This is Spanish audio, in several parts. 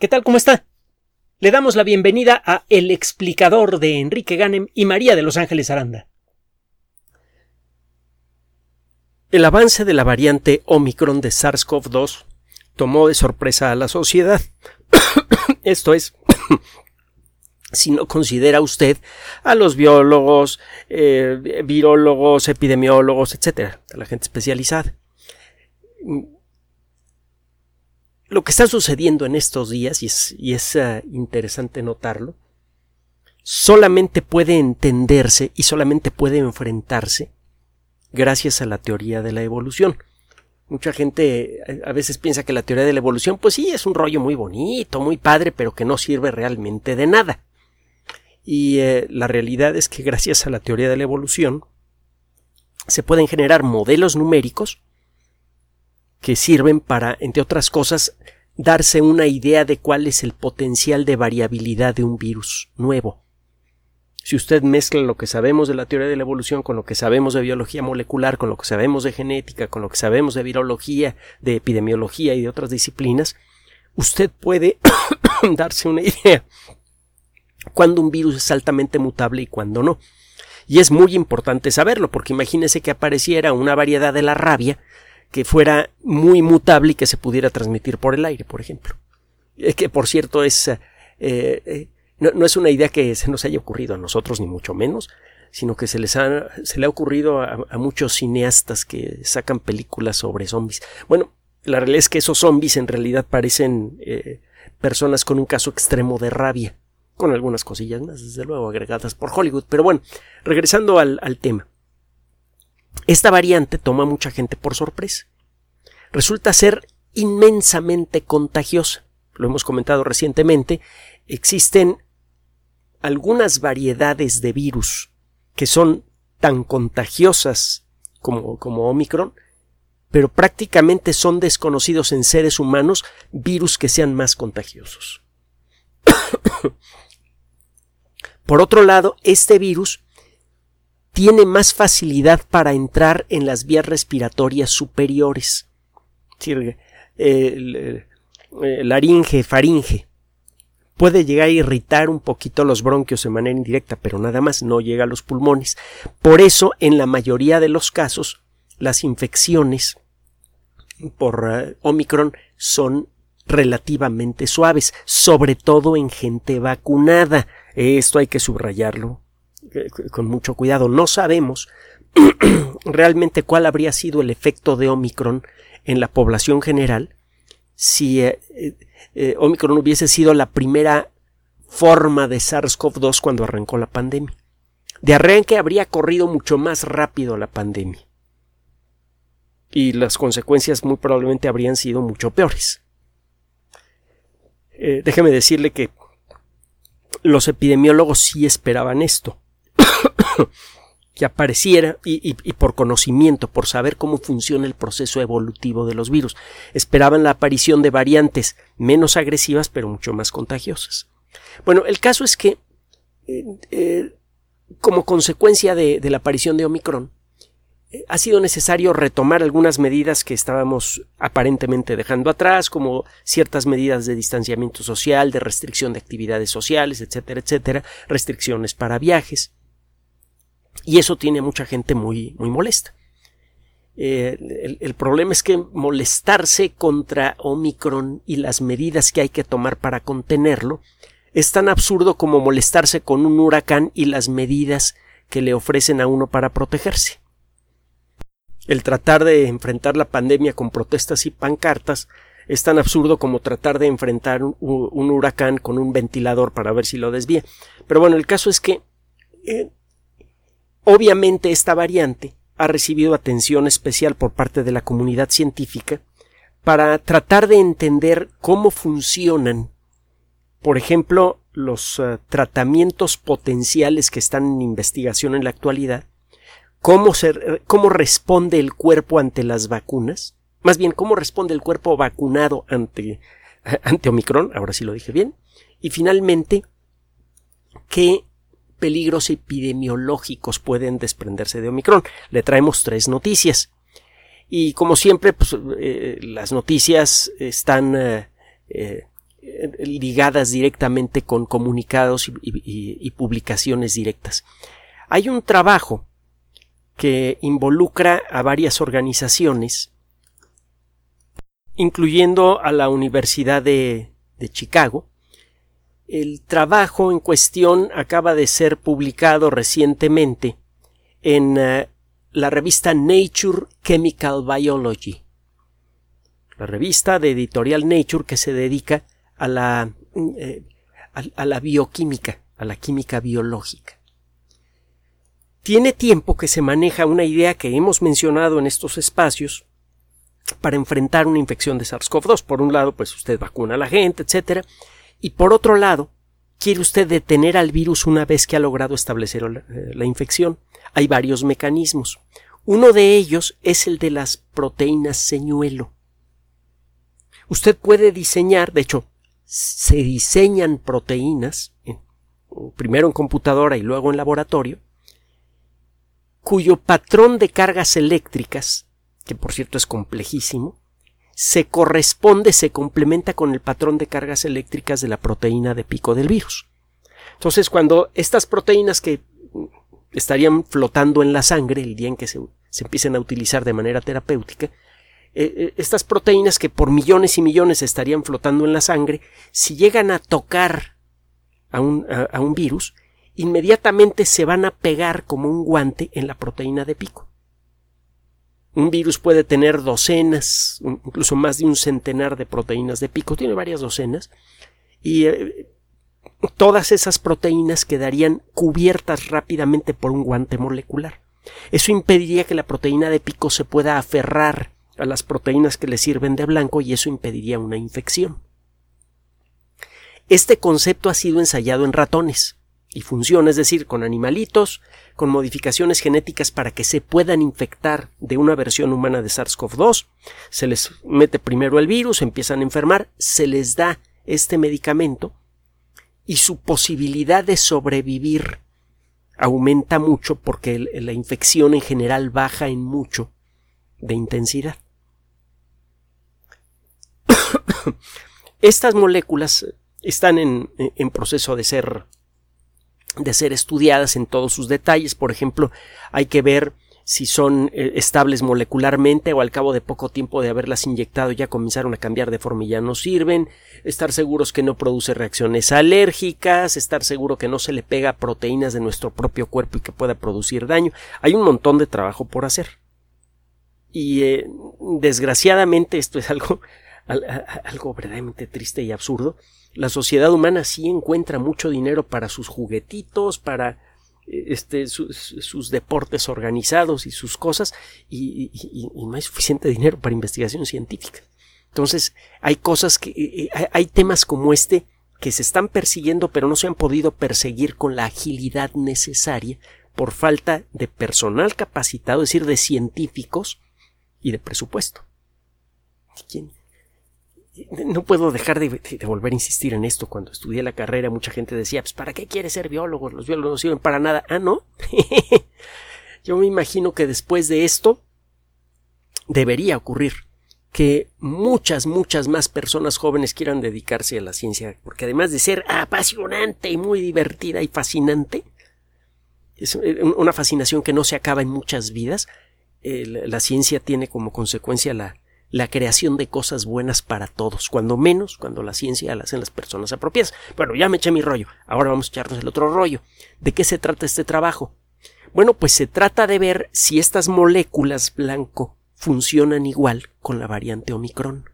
¿Qué tal? ¿Cómo está? Le damos la bienvenida a El explicador de Enrique Ganem y María de Los Ángeles Aranda. El avance de la variante Omicron de SARS-CoV-2 tomó de sorpresa a la sociedad. Esto es, si no considera usted a los biólogos, eh, virólogos, epidemiólogos, etcétera, a la gente especializada lo que está sucediendo en estos días, y es, ah, interesante notarlo, solamente puede entenderse y solamente puede enfrentarse gracias a la teoría de la evolución. Mucha gente eh, a veces piensa que la teoría de la evolución, pues sí, es un rollo muy bonito, muy padre, pero que no sirve realmente de nada. Y eh, la realidad es que gracias a la teoría de la evolución se pueden generar modelos numéricos que sirven para, entre otras cosas, darse una idea de cuál es el potencial de variabilidad de un virus nuevo. Si usted mezcla lo que sabemos de la teoría de la evolución con lo que sabemos de biología molecular, con lo que sabemos de genética, con lo que sabemos de virología, de epidemiología y de otras disciplinas, usted puede darse una idea cuando un virus es altamente mutable y cuando no. Y es muy importante saberlo, porque imagínese que apareciera una variedad de la rabia que fuera muy mutable y que se pudiera transmitir por el aire, por ejemplo. Es que, por cierto, es, eh, eh, no, es una idea que se nos haya ocurrido a nosotros, ni mucho menos, sino que se les ha, se le ha ocurrido a, muchos cineastas que sacan películas sobre zombies. Bueno, la realidad es que esos zombies en realidad parecen eh, personas con un caso extremo de rabia, con algunas cosillas más, desde luego, agregadas por Hollywood. Pero bueno, regresando al tema. Esta variante toma a mucha gente por sorpresa. Resulta ser inmensamente contagiosa. Lo hemos comentado recientemente. Existen algunas variedades de virus que son tan contagiosas como, como Omicron, pero prácticamente son desconocidos en seres humanos virus que sean más contagiosos. Por otro lado, este virus tiene más facilidad para entrar en las vías respiratorias superiores. Eh, laringe, faringe. Puede llegar a irritar un poquito los bronquios de manera indirecta, pero nada más no llega a los pulmones. Por eso, en la mayoría de los casos, las infecciones por eh, Omicron son relativamente suaves, sobre todo en gente vacunada. Esto hay que subrayarlo con mucho cuidado. No sabemos realmente cuál habría sido el efecto de Omicron en la población general si eh, eh, eh, Omicron hubiese sido la primera forma de SARS-CoV-2 cuando arrancó la pandemia. De arranque habría corrido mucho más rápido la pandemia. Y las consecuencias muy probablemente habrían sido mucho peores. déjeme decirle que los epidemiólogos sí esperaban esto. que apareciera y, por conocimiento, por saber cómo funciona el proceso evolutivo de los virus. Esperaban la aparición de variantes menos agresivas pero mucho más contagiosas. Bueno, el caso es que eh, eh, como consecuencia de, la aparición de Omicron, eh, ha sido necesario retomar algunas medidas que estábamos aparentemente dejando atrás, como ciertas medidas de distanciamiento social, de restricción de actividades sociales, etcétera, etcétera, restricciones para viajes. Y eso tiene mucha gente muy, muy molesta. Eh, el, problema es que molestarse contra Omicron y las medidas que hay que tomar para contenerlo es tan absurdo como molestarse con un huracán y las medidas que le ofrecen a uno para protegerse. El tratar de enfrentar la pandemia con protestas y pancartas es tan absurdo como tratar de enfrentar un, huracán con un ventilador para ver si lo desvía. Pero bueno, el caso es que eh, Obviamente esta variante ha recibido atención especial por parte de la comunidad científica para tratar de entender cómo funcionan, por ejemplo, los eh, tratamientos potenciales que están en investigación en la actualidad, cómo, cómo responde el cuerpo ante las vacunas, más bien cómo responde el cuerpo vacunado ante, ante Omicron, ahora sí lo dije bien, y finalmente, qué peligros epidemiológicos pueden desprenderse de Omicron. Le traemos tres noticias. Y como siempre, pues, eh, las noticias están eh, eh, ligadas directamente con comunicados y, publicaciones directas. Hay un trabajo que involucra a varias organizaciones, incluyendo a la Universidad de, Chicago. El trabajo en cuestión acaba de ser publicado recientemente en eh, la revista Nature Chemical Biology la revista de editorial Nature que se dedica a la, eh, a, la bioquímica, a la química biológica. Tiene tiempo que se maneja una idea que hemos mencionado en estos espacios para enfrentar una infección de SARS-CoV-2. Por un lado, pues usted vacuna a la gente, etcétera, y por otro lado, quiere usted detener al virus una vez que ha logrado establecer la, eh, la infección. Hay varios mecanismos. Uno de ellos es el de las proteínas señuelo. Usted puede diseñar, de hecho, se diseñan proteínas, primero en computadora y luego en laboratorio, cuyo patrón de cargas eléctricas, que por cierto es complejísimo, se corresponde, se complementa con el patrón de cargas eléctricas de la proteína de pico del virus. Entonces, cuando estas proteínas que estarían flotando en la sangre el día en que se, empiecen a utilizar de manera terapéutica, eh, eh, estas proteínas que por millones y millones estarían flotando en la sangre, si llegan a tocar a un virus, inmediatamente se van a pegar como un guante en la proteína de pico. Un virus puede tener docenas, incluso más de un centenar de proteínas de pico, tiene varias docenas, y eh, todas esas proteínas quedarían cubiertas rápidamente por un guante molecular. Eso impediría que la proteína de pico se pueda aferrar a las proteínas que le sirven de blanco y eso impediría una infección. Este concepto ha sido ensayado en ratones y funciona, es decir, con animalitos, con modificaciones genéticas para que se puedan infectar de una versión humana de SARS-CoV-2. Se les mete primero el virus, empiezan a enfermar, se les da este medicamento y su posibilidad de sobrevivir aumenta mucho porque la infección en general baja en mucho de intensidad. Estas moléculas están en, proceso de ser de ser estudiadas en todos sus detalles. Por ejemplo, hay que ver si son eh, estables molecularmente o al cabo de poco tiempo de haberlas inyectado ya comenzaron a cambiar de forma y ya no sirven, estar seguros que no produce reacciones alérgicas, estar seguro que no se le pega proteínas de nuestro propio cuerpo y que pueda producir daño. Hay un montón de trabajo por hacer. Y eh, desgraciadamente esto es algo algo verdaderamente triste y absurdo, la sociedad humana sí encuentra mucho dinero para sus juguetitos, para eh, este, sus, deportes organizados y sus cosas, y, no hay suficiente dinero para investigación científica. Entonces, hay cosas que, eh, eh, hay temas como este que se están persiguiendo, pero no se han podido perseguir con la agilidad necesaria por falta de personal capacitado, es decir, de científicos y de presupuesto. ¿Quién, no puedo dejar de, volver a insistir en esto. Cuando estudié la carrera, mucha gente decía, pues, ¿para qué quieres ser biólogo? Los biólogos no sirven para nada. Ah, no. Yo me imagino que después de esto debería ocurrir que muchas, muchas más personas jóvenes quieran dedicarse a la ciencia, porque además de ser apasionante y muy divertida y fascinante, es una fascinación que no se acaba en muchas vidas, la ciencia tiene como consecuencia la, la creación de cosas buenas para todos, cuando menos cuando la ciencia la hacen las personas apropiadas. Bueno, ya me eché mi rollo, ahora vamos a echarnos el otro rollo. ¿De qué se trata este trabajo? Bueno, pues se trata de ver si estas moléculas blanco funcionan igual con la variante Omicron.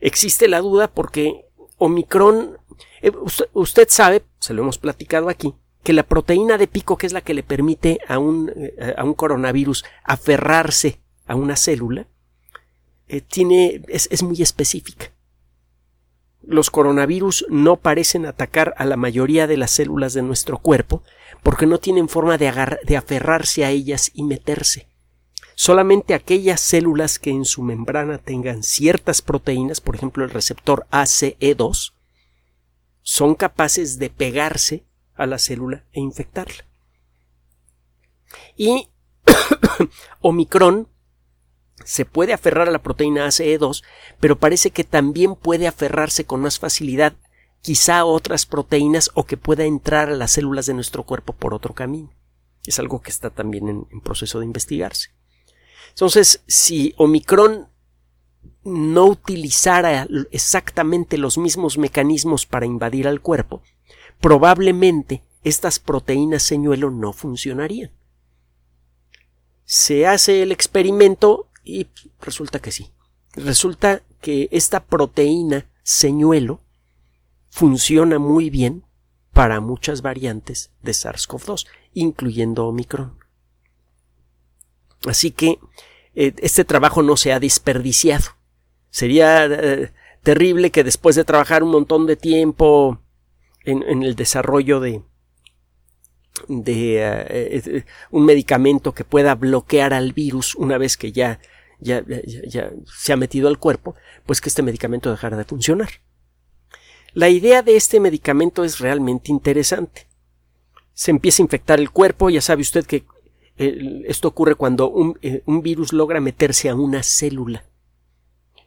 Existe la duda porque Omicron, eh, usted, sabe, se lo hemos platicado aquí, que la proteína de pico, que es la que le permite a un, eh, a un coronavirus aferrarse a una célula, eh, tiene, es, muy específica. Los coronavirus no parecen atacar a la mayoría de las células de nuestro cuerpo porque no tienen forma de, de aferrarse a ellas y meterse. Solamente aquellas células que en su membrana tengan ciertas proteínas, por ejemplo el receptor ACE2, son capaces de pegarse a la célula e infectarla. Y Omicron se puede aferrar a la proteína ACE2, pero parece que también puede aferrarse con más facilidad quizá a otras proteínas o que pueda entrar a las células de nuestro cuerpo por otro camino. Es algo que está también en, proceso de investigarse. Entonces, si Omicron no utilizara exactamente los mismos mecanismos para invadir al cuerpo, probablemente estas proteínas señuelo no funcionarían. Se hace el experimento y resulta que sí. Resulta que esta proteína señuelo funciona muy bien para muchas variantes de SARS-CoV-2, incluyendo Omicron. Así que eh, este trabajo no se ha desperdiciado. Sería eh, terrible que después de trabajar un montón de tiempo en el desarrollo de, de eh, un medicamento que pueda bloquear al virus una vez que ya, ya, se ha metido al cuerpo, pues que este medicamento dejara de funcionar. La idea de este medicamento es realmente interesante. Se empieza a infectar el cuerpo, ya sabe usted que esto ocurre cuando un, eh, un virus logra meterse a una célula.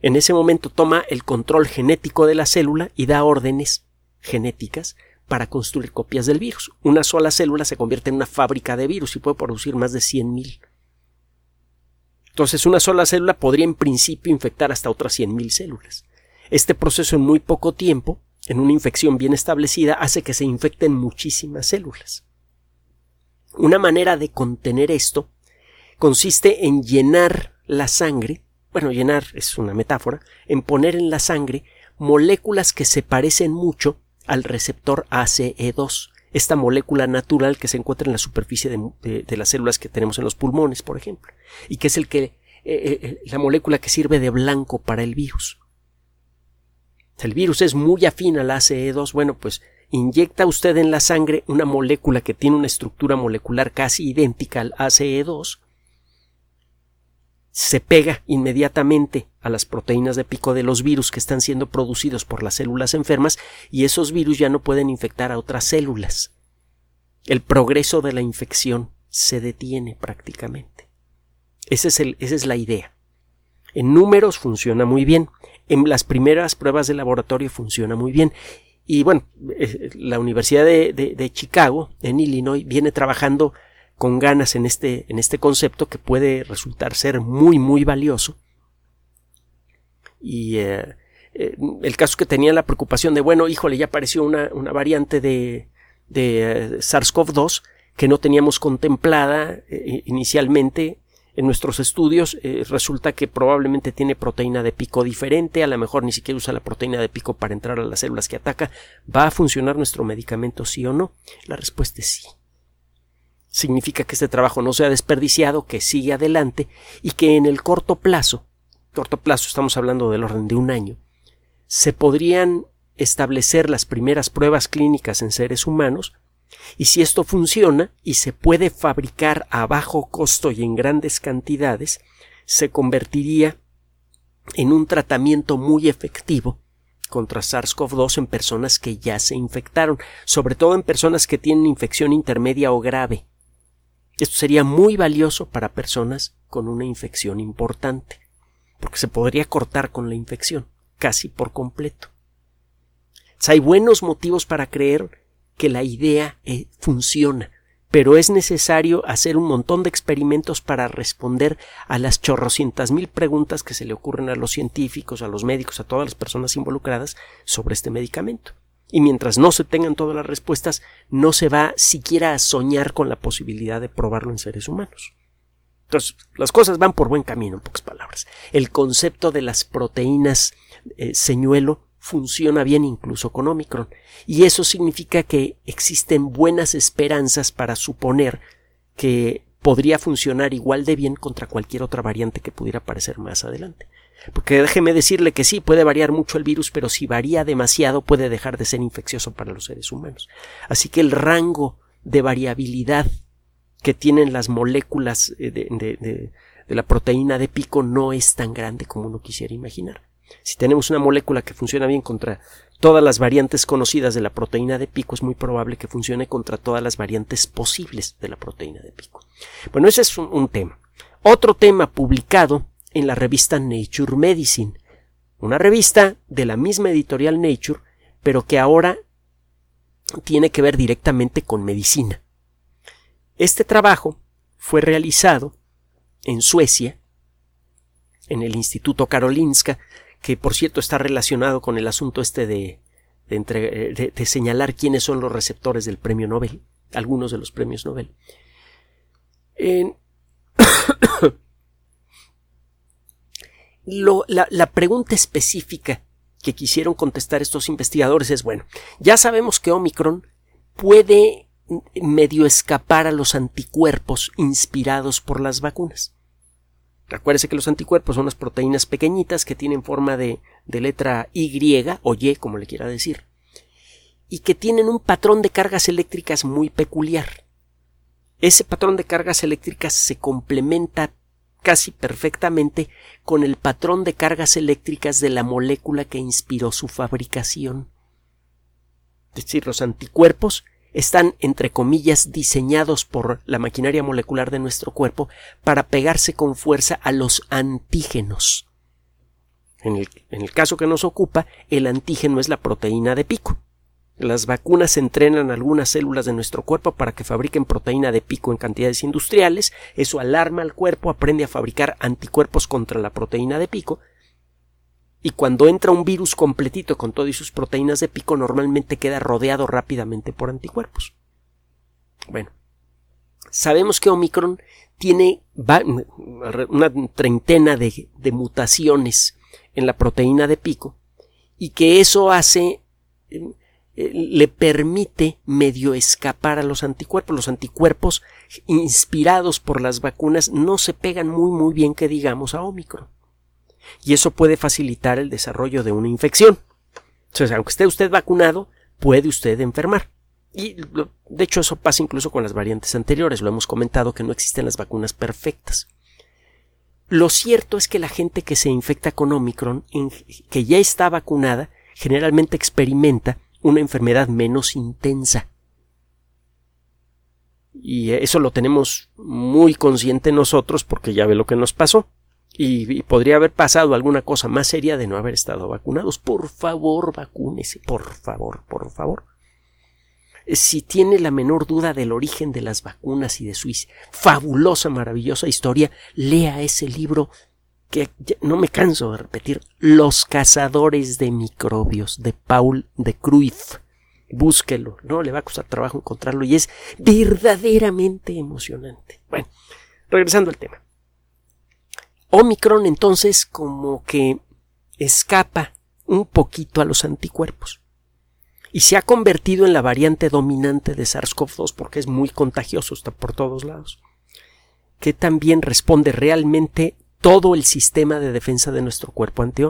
En ese momento toma el control genético de la célula y da órdenes genéticas para construir copias del virus. Una sola célula se convierte en una fábrica de virus y puede producir más de 100.000. Entonces, una sola célula podría en principio infectar hasta otras 100.000 células. Este proceso en muy poco tiempo, en una infección bien establecida, hace que se infecten muchísimas células. Una manera de contener esto consiste en llenar la sangre, bueno, llenar es una metáfora, en poner en la sangre moléculas que se parecen mucho al receptor ACE2, esta molécula natural que se encuentra en la superficie de, las células que tenemos en los pulmones, por ejemplo, y que es el que, eh, eh, eh, la molécula que sirve de blanco para el virus. El virus es muy afín al ACE2, bueno, pues inyecta usted en la sangre una molécula que tiene una estructura molecular casi idéntica al ACE2 se pega inmediatamente a las proteínas de pico de los virus que están siendo producidos por las células enfermas y esos virus ya no pueden infectar a otras células. El progreso de la infección se detiene prácticamente. Esa es, esa es la idea. En números funciona muy bien. En las primeras pruebas de laboratorio funciona muy bien. Y bueno, eh, la Universidad de, de Chicago, en Illinois, viene trabajando con ganas en este, en este concepto que puede resultar ser muy, muy valioso. Y eh, eh, el caso que tenía la preocupación de, bueno, híjole, ya apareció una, una variante de, de eh, SARS-CoV-2 que no teníamos contemplada inicialmente en nuestros estudios resulta que probablemente tiene proteína de pico diferente, a lo mejor ni siquiera usa la proteína de pico para entrar a las células que ataca. ¿Va a funcionar nuestro medicamento sí o no? La respuesta es sí significa que este trabajo no se ha desperdiciado, que sigue adelante y que en el corto plazo, corto plazo estamos hablando del orden de un año, se podrían establecer las primeras pruebas clínicas en seres humanos y si esto funciona y se puede fabricar a bajo costo y en grandes cantidades, se convertiría en un tratamiento muy efectivo contra SARS-CoV-2 en personas que ya se infectaron, sobre todo en personas que tienen infección intermedia o grave. Esto sería muy valioso para personas con una infección importante, porque se podría cortar con la infección casi por completo. hay buenos motivos para creer que la idea eh, funciona, pero es necesario hacer un montón de experimentos para responder a las chorrocientas mil preguntas que se le ocurren a los científicos, a los médicos, a todas las personas involucradas sobre este medicamento y mientras no se tengan todas las respuestas, no se va siquiera a soñar con la posibilidad de probarlo en seres humanos. Entonces, las cosas van por buen camino, en pocas palabras. El concepto de las proteínas eh, señuelo funciona bien incluso con Omicron, y eso significa que existen buenas esperanzas para suponer que podría funcionar igual de bien contra cualquier otra variante que pudiera aparecer más adelante. Porque déjeme decirle que sí, puede variar mucho el virus, pero si varía demasiado puede dejar de ser infeccioso para los seres humanos. Así que el rango de variabilidad que tienen las moléculas eh, de, de, la proteína de pico no es tan grande como uno quisiera imaginar. Si tenemos una molécula que funciona bien contra todas las variantes conocidas de la proteína de pico, es muy probable que funcione contra todas las variantes posibles de la proteína de pico. Bueno, ese es un tema. Otro tema publicado en la revista Nature Medicine, una revista de la misma editorial Nature, pero que ahora tiene que ver directamente con medicina. Este trabajo fue realizado en Suecia, en el Instituto Karolinska, que por cierto está relacionado con el asunto este de, de, señalar quiénes son los receptores del premio Nobel, algunos de los premios Nobel. La, pregunta específica que quisieron contestar estos investigadores es bueno, ya sabemos que Omicron puede medio escapar a los anticuerpos inspirados por las vacunas. Recuérdese que los anticuerpos son las proteínas pequeñitas que tienen forma de, de letra Y o Y, como le quiera decir, y que tienen un patrón de cargas eléctricas muy peculiar. Ese patrón de cargas eléctricas se complementa casi perfectamente con el patrón de cargas eléctricas de la molécula que inspiró su fabricación. Es decir, los anticuerpos están, entre comillas, diseñados por la maquinaria molecular de nuestro cuerpo para pegarse con fuerza a los antígenos. En el, en el caso que nos ocupa, el antígeno es la proteína de pico. Las vacunas entrenan algunas células de nuestro cuerpo para que fabriquen proteína de pico en cantidades industriales, eso alarma al cuerpo, aprende a fabricar anticuerpos contra la proteína de pico, y cuando entra un virus completito con todas sus proteínas de pico, normalmente queda rodeado rápidamente por anticuerpos. Bueno, sabemos que Omicron tiene una treintena de, de mutaciones en la proteína de pico y que eso hace le permite medio escapar a los anticuerpos. Los anticuerpos inspirados por las vacunas no se pegan muy muy bien que digamos a Omicron. Y eso puede facilitar el desarrollo de una infección. Entonces, aunque esté usted vacunado, puede usted enfermar. Y de hecho eso pasa incluso con las variantes anteriores. Lo hemos comentado que no existen las vacunas perfectas. Lo cierto es que la gente que se infecta con Omicron, que ya está vacunada, generalmente experimenta una enfermedad menos intensa. Y eso lo tenemos muy consciente nosotros porque ya ve lo que nos pasó. Y, podría haber pasado alguna cosa más seria de no haber estado vacunados. Por favor, vacúnese. Por favor, por favor. Si tiene la menor duda del origen de las vacunas y de su fabulosa, maravillosa historia, lea ese libro que no me canso de repetir, Los cazadores de microbios de Paul de Cruyff. Búsquelo, no le va a costar trabajo encontrarlo y es verdaderamente emocionante. Bueno, regresando al tema. Omicron entonces como que escapa un poquito a los anticuerpos y se ha convertido en la variante dominante de SARS-CoV-2 porque es muy contagioso, está por todos lados, que también responde realmente todo el sistema de defensa de nuestro cuerpo ante.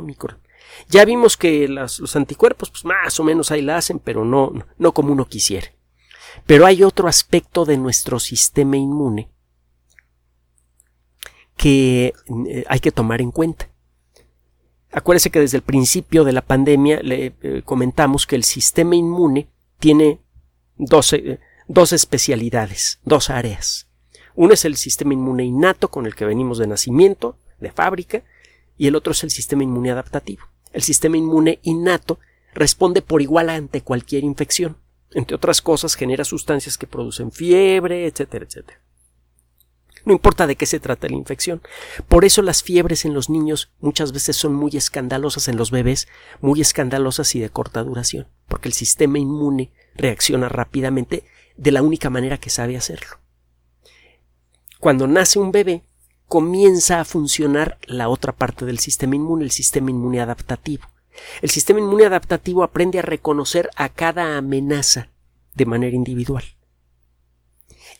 Ya vimos que los anticuerpos, pues más o menos ahí la hacen, pero no, no como uno quisiera. Pero hay otro aspecto de nuestro sistema inmune que eh, hay que tomar en cuenta. Acuérdese que desde el principio de la pandemia le eh, comentamos que el sistema inmune tiene dos, eh, dos especialidades, dos áreas. Uno es el sistema inmune innato con el que venimos de nacimiento, de fábrica, y el otro es el sistema inmune adaptativo. El sistema inmune innato responde por igual ante cualquier infección. Entre otras cosas, genera sustancias que producen fiebre, etcétera, etcétera. No importa de qué se trata la infección. Por eso las fiebres en los niños muchas veces son muy escandalosas en los bebés, muy escandalosas y de corta duración, porque el sistema inmune reacciona rápidamente de la única manera que sabe hacerlo cuando nace un bebé, comienza a funcionar la otra parte del sistema inmune, el sistema inmune adaptativo. El sistema inmune adaptativo aprende a reconocer a cada amenaza de manera individual.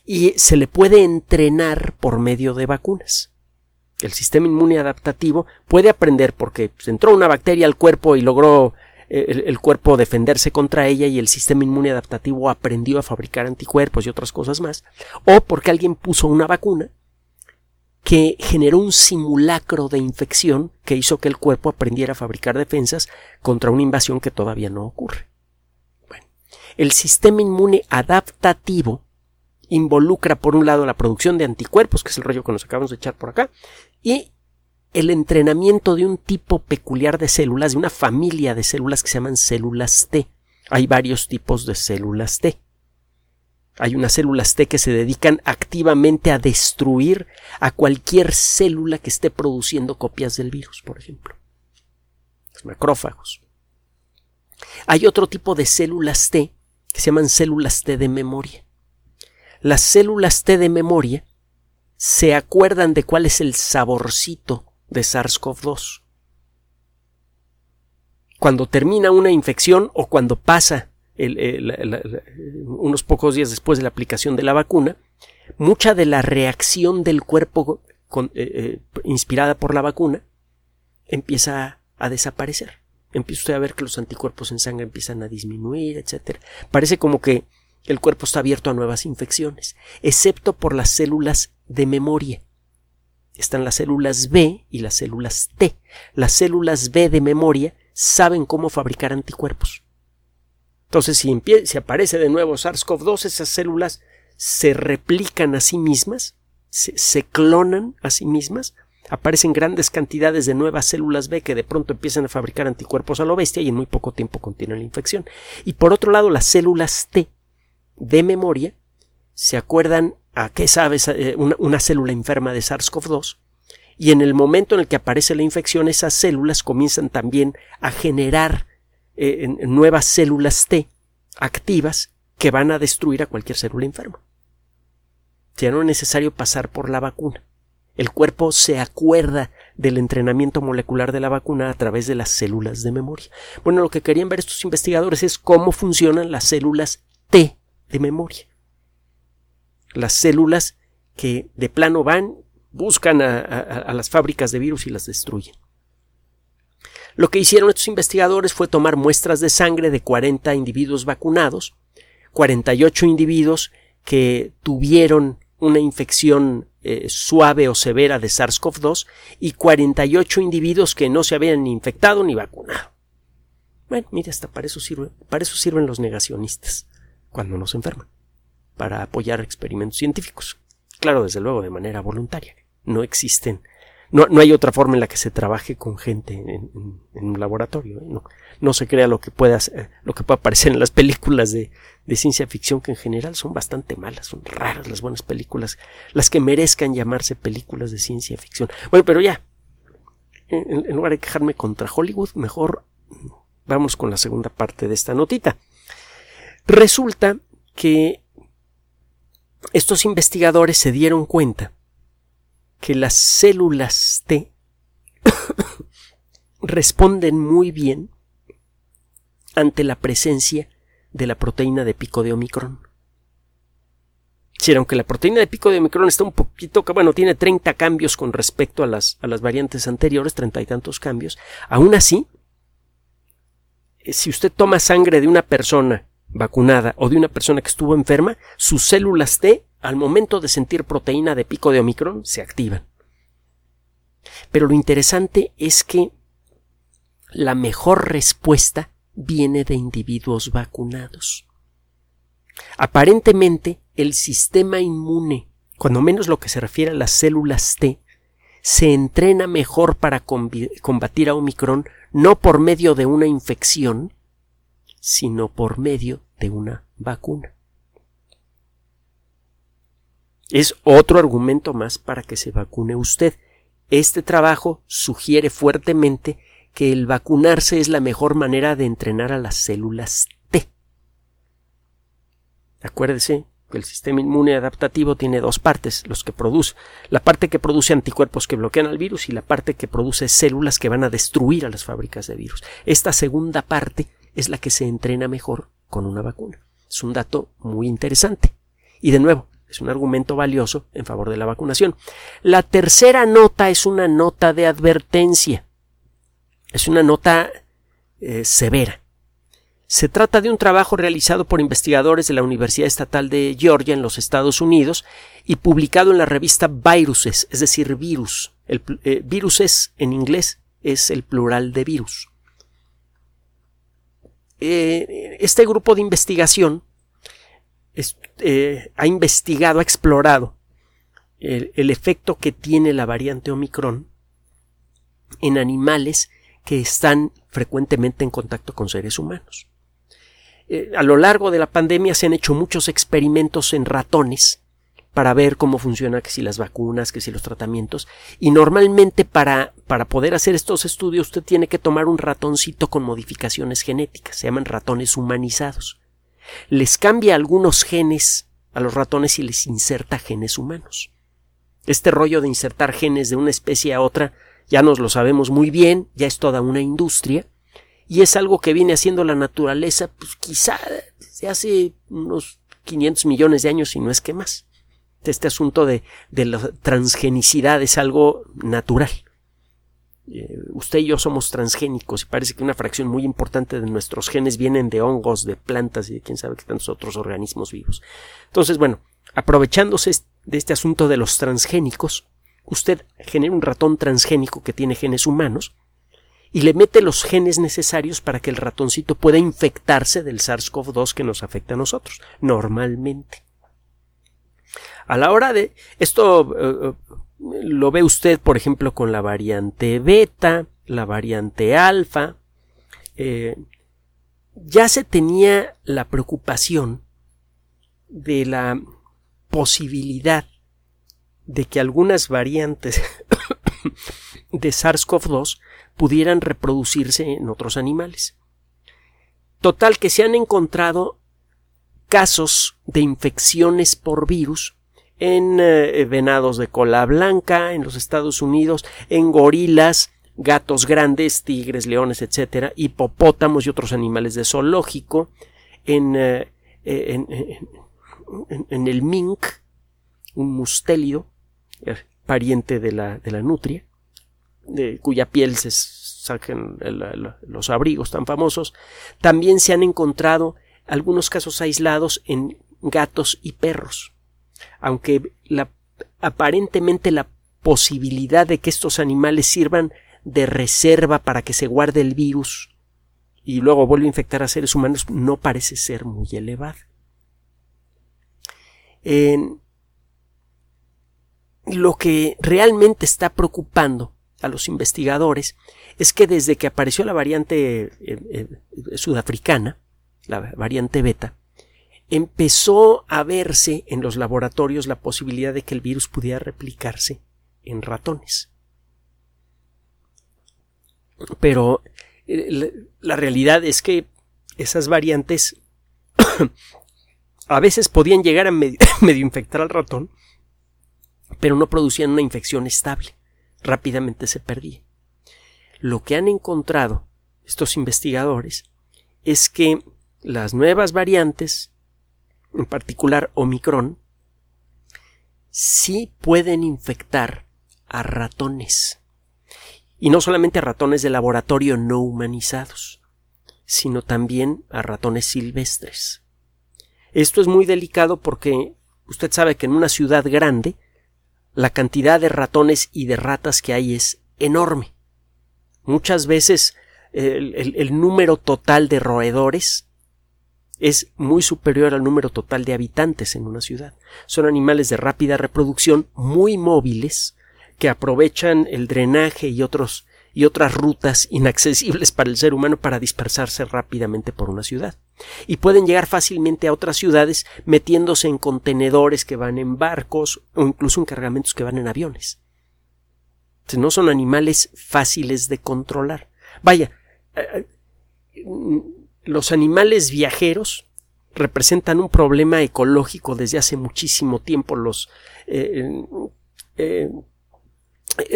Y se le puede entrenar por medio de vacunas. El sistema inmune adaptativo puede aprender porque entró una bacteria al cuerpo y logró el, cuerpo defenderse contra ella y el sistema inmune adaptativo aprendió a fabricar anticuerpos y otras cosas más, o porque alguien puso una vacuna que generó un simulacro de infección que hizo que el cuerpo aprendiera a fabricar defensas contra una invasión que todavía no ocurre. El sistema inmune adaptativo involucra por un lado la producción de anticuerpos, que es el rollo que nos acabamos de echar por acá, y el entrenamiento de un tipo peculiar de células, de una familia de células que se llaman células T. Hay varios tipos de células T. Hay unas células T que se dedican activamente a destruir a cualquier célula que esté produciendo copias del virus, por ejemplo. Los macrófagos. Hay otro tipo de células T que se llaman células T de memoria. Las células T de memoria se acuerdan de cuál es el saborcito de SARS-CoV-2. Cuando termina una infección o cuando pasa unos pocos días después de la aplicación de la vacuna, mucha de la reacción del cuerpo eh, eh, inspirada por la vacuna empieza a desaparecer. Empieza usted a ver que los anticuerpos en sangre empiezan a disminuir, etc. Parece como que el cuerpo está abierto a nuevas infecciones, excepto por las células de memoria. Están las células B y las células T. Las células B de memoria saben cómo fabricar anticuerpos. Entonces, si, aparece de nuevo SARS-CoV-2, esas células se replican a sí mismas, se, clonan a sí mismas, aparecen grandes cantidades de nuevas células B que de pronto empiezan a fabricar anticuerpos a lo bestia y en muy poco tiempo contienen la infección. Y por otro lado, las células T de memoria se acuerdan a qué sabes eh, una célula enferma de SARS-CoV-2 y en el momento en el que aparece la infección esas células comienzan también a generar eh, nuevas células T activas que van a destruir a cualquier célula enferma. Ya no es necesario pasar por la vacuna. El cuerpo se acuerda del entrenamiento molecular de la vacuna a través de las células de memoria. Bueno, lo que querían ver estos investigadores es cómo funcionan las células T de memoria. Las células que de plano van, buscan a las fábricas de virus y las destruyen. Lo que hicieron estos investigadores fue tomar muestras de sangre de 40 individuos vacunados, 48 individuos que tuvieron una infección eh, suave o severa de SARS-CoV-2 y 48 individuos que no se habían infectado ni vacunado. Bueno, mire, hasta para eso, sirve, para eso sirven los negacionistas cuando no se enferman, para apoyar experimentos científicos. Claro, desde luego, de manera voluntaria. No existen no, no, hay otra forma en la que se trabaje con gente en, un laboratorio. ¿eh? No, no, se crea lo que pueda lo que pueda aparecer en las películas de, de, ciencia ficción que en general son bastante malas, son raras las buenas películas, las que merezcan llamarse películas de ciencia ficción. Bueno, pero ya, en, en lugar de quejarme contra Hollywood, mejor vamos con la segunda parte de esta notita. Resulta que estos investigadores se dieron cuenta que las células T responden muy bien ante la presencia de la proteína de pico de Omicron. Si, aunque la proteína de pico de Omicron está un poquito, bueno, tiene 30 cambios con respecto a las, a las variantes anteriores, treinta y tantos cambios, aún así, eh, si usted toma sangre de una persona vacunada o de una persona que estuvo enferma, sus células T al momento de sentir proteína de pico de Omicron se activan. Pero lo interesante es que la mejor respuesta viene de individuos vacunados. Aparentemente, el sistema inmune, cuando menos lo que se refiere a las células T, se entrena mejor para combatir a Omicron no por medio de una infección, sino por medio de una vacuna. Es otro argumento más para que se vacune usted. Este trabajo sugiere fuertemente que el vacunarse es la mejor manera de entrenar a las células T. Acuérdese que el sistema inmune adaptativo tiene dos partes, los que la parte que produce anticuerpos que bloquean al virus y la parte que produce células que van a destruir a las fábricas de virus. Esta segunda parte es la que se entrena mejor con una vacuna. Es un dato muy interesante. Y de nuevo, es un argumento valioso en favor de la vacunación. La tercera nota es una nota de advertencia. Es una nota eh, severa. Se trata de un trabajo realizado por investigadores de la Universidad Estatal de Georgia en los Estados Unidos y publicado en la revista Viruses, es decir, virus. El, eh, viruses en inglés es el plural de virus. Eh, este grupo de investigación eh, ha investigado, ha explorado el, efecto que tiene la variante Omicron en animales que están frecuentemente en contacto con seres humanos. Eh, a lo largo de la pandemia se han hecho muchos experimentos en ratones para ver cómo funciona que si las vacunas, que si los tratamientos. Y normalmente para, para poder hacer estos estudios usted tiene que tomar un ratoncito con modificaciones genéticas, se llaman ratones humanizados. Les cambia algunos genes a los ratones y les inserta genes humanos. Este rollo de insertar genes de una especie a otra ya nos lo sabemos muy bien, ya es toda una industria, y es algo que viene haciendo la naturaleza, pues quizá desde hace unos 500 millones de años, y no es que más este asunto de, la transgenicidad es algo natural. Eh, usted y yo somos transgénicos y parece que una fracción muy importante de nuestros genes vienen de hongos, de plantas y de quién sabe qué tantos otros organismos vivos. Entonces, bueno, aprovechándose de este asunto de los transgénicos, usted genera un ratón transgénico que tiene genes humanos y le mete los genes necesarios para que el ratoncito pueda infectarse del SARS-CoV-2 que nos afecta a nosotros, normalmente. A la hora de esto eh, eh, lo ve usted, por ejemplo, con la variante beta, la variante alfa. Eh, ya se tenía la preocupación de la posibilidad de que algunas variantes de SARS-CoV-2 pudieran reproducirse en otros animales. Total que se han encontrado casos de infecciones por virus en eh, venados de cola blanca en los Estados Unidos, en gorilas, gatos grandes, tigres, leones, etcétera, hipopótamos y otros animales de zoológico, en, eh, eh, en, el mink, un mustélido, pariente de la, de la nutria, de cuya piel se sacan los abrigos tan famosos. También se han encontrado algunos casos aislados en gatos y perros aunque aparentemente la posibilidad de que estos animales sirvan de reserva para que se guarde el virus y luego vuelva a infectar a seres humanos no parece ser muy elevada. lo que realmente está preocupando a los investigadores es que desde que apareció la variante eh, eh, sudafricana, la variante beta, empezó a verse en los laboratorios la posibilidad de que el virus pudiera replicarse en ratones. Pero eh, la realidad es que esas variantes a veces podían llegar a medio, infectar al ratón, pero no producían una infección estable. Rápidamente se perdía. Lo que han encontrado estos investigadores es que las nuevas variantes en particular Omicron, sí pueden infectar a ratones. Y no solamente a ratones de laboratorio no humanizados, sino también a ratones silvestres. Esto es muy delicado porque usted sabe que en una ciudad grande la cantidad de ratones y de ratas que hay es enorme. Muchas veces el, el número total de roedores es muy superior al número total de habitantes en una ciudad. Son animales de rápida reproducción, muy móviles, que aprovechan el drenaje y otros y otras rutas inaccesibles para el ser humano para dispersarse rápidamente por una ciudad. Y pueden llegar fácilmente a otras ciudades metiéndose en contenedores que van en barcos o incluso en cargamentos que van en aviones. no son animales fáciles de controlar. Vaya, eh, eh, los animales viajeros representan un problema ecológico desde hace muchísimo tiempo. Los, eh, eh,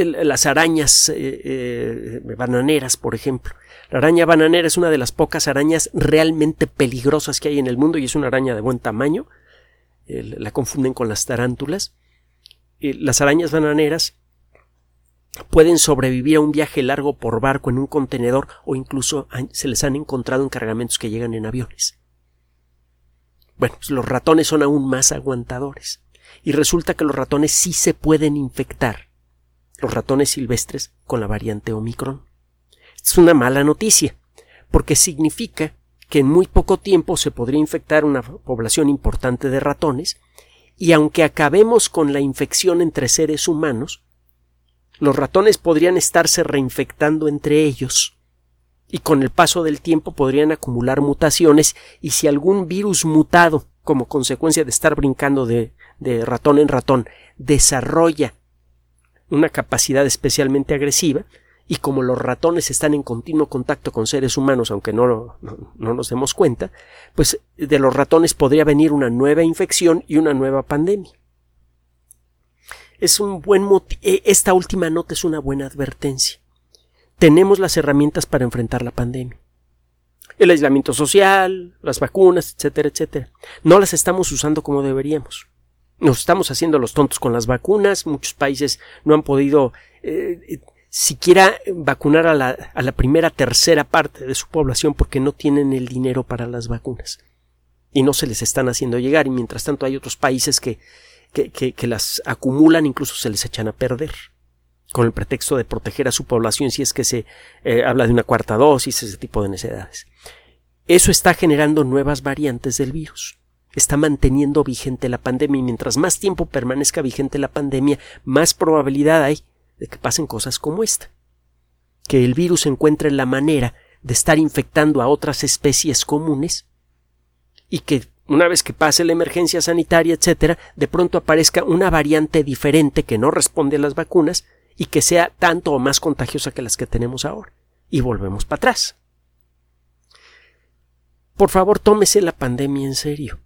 las arañas eh, bananeras, por ejemplo. La araña bananera es una de las pocas arañas realmente peligrosas que hay en el mundo y es una araña de buen tamaño. la confunden con las tarántulas. las arañas bananeras pueden sobrevivir a un viaje largo por barco en un contenedor o incluso se les han encontrado en cargamentos que llegan en aviones. Bueno, pues los ratones son aún más aguantadores. Y resulta que los ratones sí se pueden infectar, los ratones silvestres, con la variante Omicron. Es una mala noticia, porque significa que en muy poco tiempo se podría infectar una población importante de ratones, y aunque acabemos con la infección entre seres humanos, Los ratones podrían estarse reinfectando entre ellos y con el paso del tiempo podrían acumular mutaciones y si algún virus mutado como consecuencia de estar brincando de, de ratón en ratón desarrolla una capacidad especialmente agresiva, y como los ratones están en continuo contacto con seres humanos, aunque no, no, nos demos cuenta, pues de los ratones podría venir una nueva infección y una nueva pandemia. Es un buen e, esta última nota es una buena advertencia. Tenemos las herramientas para enfrentar la pandemia. El aislamiento social, las vacunas, etcétera, etcétera. No las estamos usando como deberíamos. Nos estamos haciendo los tontos con las vacunas. Muchos países no han podido eh, siquiera vacunar a la, a la primera tercera parte de su población porque no tienen el dinero para las vacunas y no se les están haciendo llegar y mientras tanto hay otros países que, que, las acumulan incluso se les echan a perder con el pretexto de proteger a su población si es que se eh, habla de una cuarta dosis, ese tipo de necesidades. Eso está generando nuevas variantes del virus. Está manteniendo vigente la pandemia y mientras más tiempo permanezca vigente la pandemia, más probabilidad hay de que pasen cosas como esta. Que el virus encuentre la manera de estar infectando a otras especies comunes y que una vez que pase la emergencia sanitaria, etcétera, de pronto aparezca una variante diferente que no responde a las vacunas y que sea tanto o más contagiosa que las que tenemos ahora. Y volvemos para atrás. Por favor, tómese la pandemia en serio.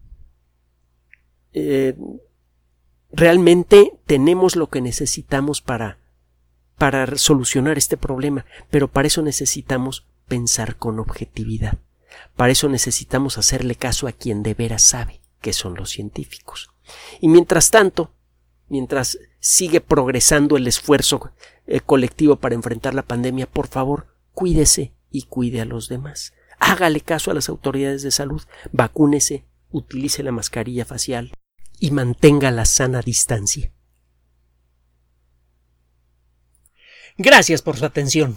Eh, realmente tenemos lo que necesitamos para para solucionar este problema, pero para eso necesitamos pensar con objetividad. Para eso necesitamos hacerle caso a quien de veras sabe, que son los científicos. Y mientras tanto, mientras sigue progresando el esfuerzo eh, colectivo para enfrentar la pandemia, por favor, cuídese y cuide a los demás. Hágale caso a las autoridades de salud, vacúnese, utilice la mascarilla facial y mantenga la sana distancia. Gracias por su atención.